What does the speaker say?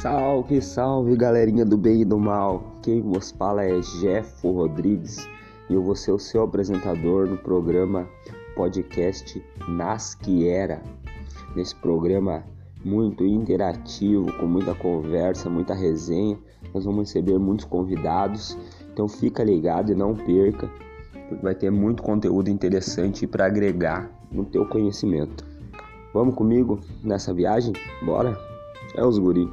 Salve, salve galerinha do bem e do mal. Quem vos fala é Jeffo Rodrigues e eu vou ser o seu apresentador no programa podcast Nas Que Era. Nesse programa muito interativo, com muita conversa, muita resenha, nós vamos receber muitos convidados. Então fica ligado e não perca, porque vai ter muito conteúdo interessante para agregar no teu conhecimento. Vamos comigo nessa viagem? Bora? É os guri.